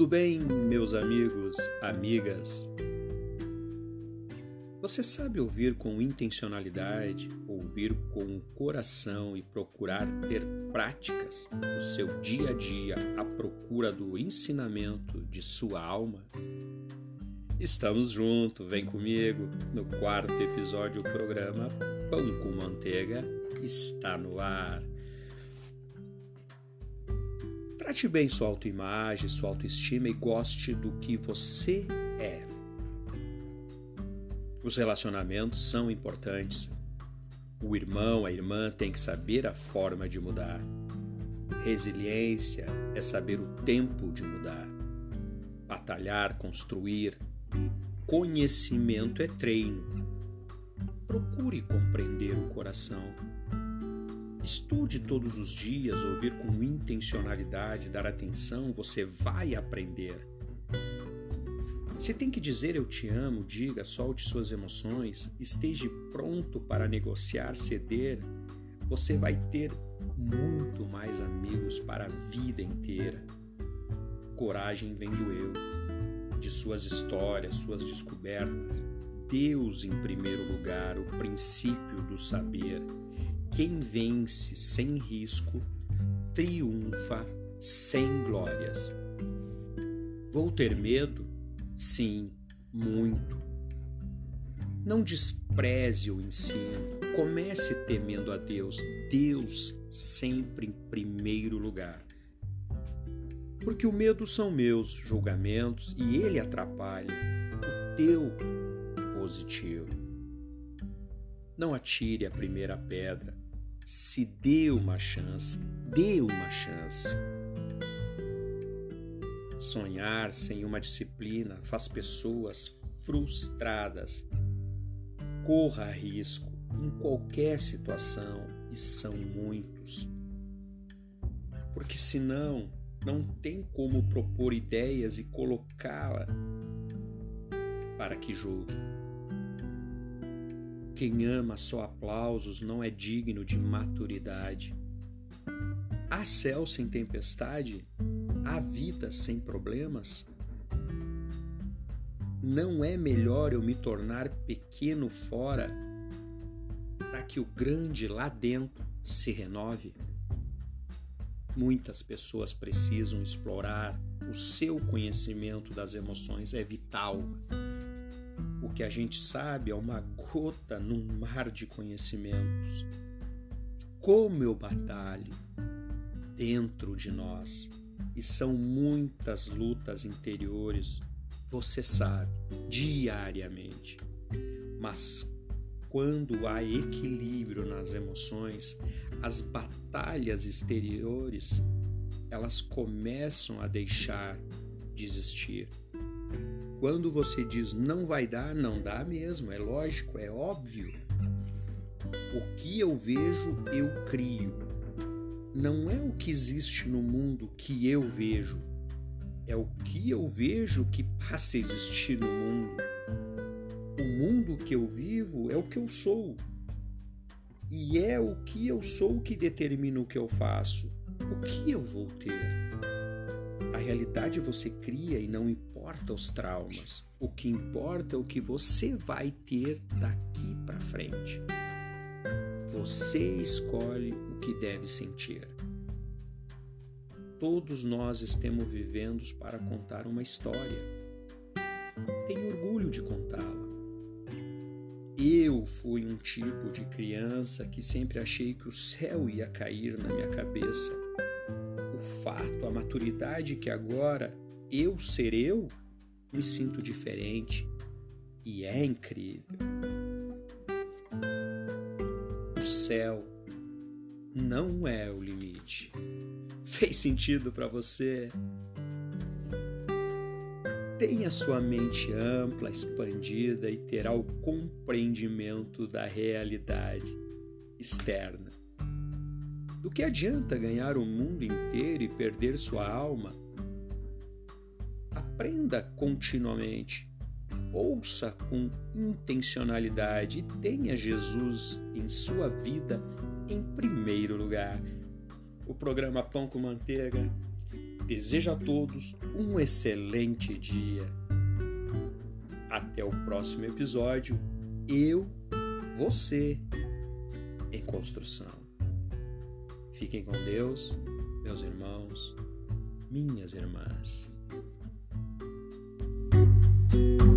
Tudo bem, meus amigos, amigas? Você sabe ouvir com intencionalidade, ouvir com o coração e procurar ter práticas no seu dia a dia à procura do ensinamento de sua alma? Estamos juntos, vem comigo. No quarto episódio, o programa Pão com Manteiga está no ar. Trate bem sua autoimagem, sua autoestima e goste do que você é. Os relacionamentos são importantes. O irmão, a irmã tem que saber a forma de mudar. Resiliência é saber o tempo de mudar. Batalhar, construir. Conhecimento é treino. Procure compreender o coração Estude todos os dias, ouvir com intencionalidade, dar atenção, você vai aprender. Se tem que dizer eu te amo, diga, solte suas emoções, esteja pronto para negociar, ceder, você vai ter muito mais amigos para a vida inteira. Coragem vem do eu, de suas histórias, suas descobertas. Deus em primeiro lugar, o princípio do saber quem vence sem risco triunfa sem glórias. Vou ter medo? Sim, muito. Não despreze o ensino. Comece temendo a Deus. Deus sempre em primeiro lugar. Porque o medo são meus julgamentos e ele atrapalha o teu positivo. Não atire a primeira pedra. Se dê uma chance, dê uma chance. Sonhar sem uma disciplina faz pessoas frustradas. Corra risco em qualquer situação e são muitos. Porque senão não tem como propor ideias e colocá-la para que julgue. Quem ama só aplausos não é digno de maturidade. Há céu sem tempestade? Há vida sem problemas? Não é melhor eu me tornar pequeno fora para que o grande lá dentro se renove? Muitas pessoas precisam explorar o seu conhecimento das emoções, é vital o que a gente sabe é uma gota num mar de conhecimentos. Como eu batalho dentro de nós, e são muitas lutas interiores, você sabe, diariamente. Mas quando há equilíbrio nas emoções, as batalhas exteriores, elas começam a deixar de existir. Quando você diz não vai dar, não dá mesmo, é lógico, é óbvio. O que eu vejo, eu crio. Não é o que existe no mundo que eu vejo, é o que eu vejo que passa a existir no mundo. O mundo que eu vivo é o que eu sou. E é o que eu sou que determina o que eu faço. O que eu vou ter? A realidade você cria e não importa os traumas. O que importa é o que você vai ter daqui para frente. Você escolhe o que deve sentir. Todos nós estamos vivendo para contar uma história. Tenho orgulho de contá-la. Eu fui um tipo de criança que sempre achei que o céu ia cair na minha cabeça fato, a maturidade que agora eu ser eu, me sinto diferente e é incrível. O céu não é o limite. Fez sentido para você? Tenha sua mente ampla, expandida e terá o compreendimento da realidade externa. Do que adianta ganhar o mundo inteiro e perder sua alma? Aprenda continuamente, ouça com intencionalidade e tenha Jesus em sua vida em primeiro lugar. O programa Pão com Manteiga desejo a todos um excelente dia. Até o próximo episódio. Eu, você, em construção. Fiquem com Deus, meus irmãos, minhas irmãs. you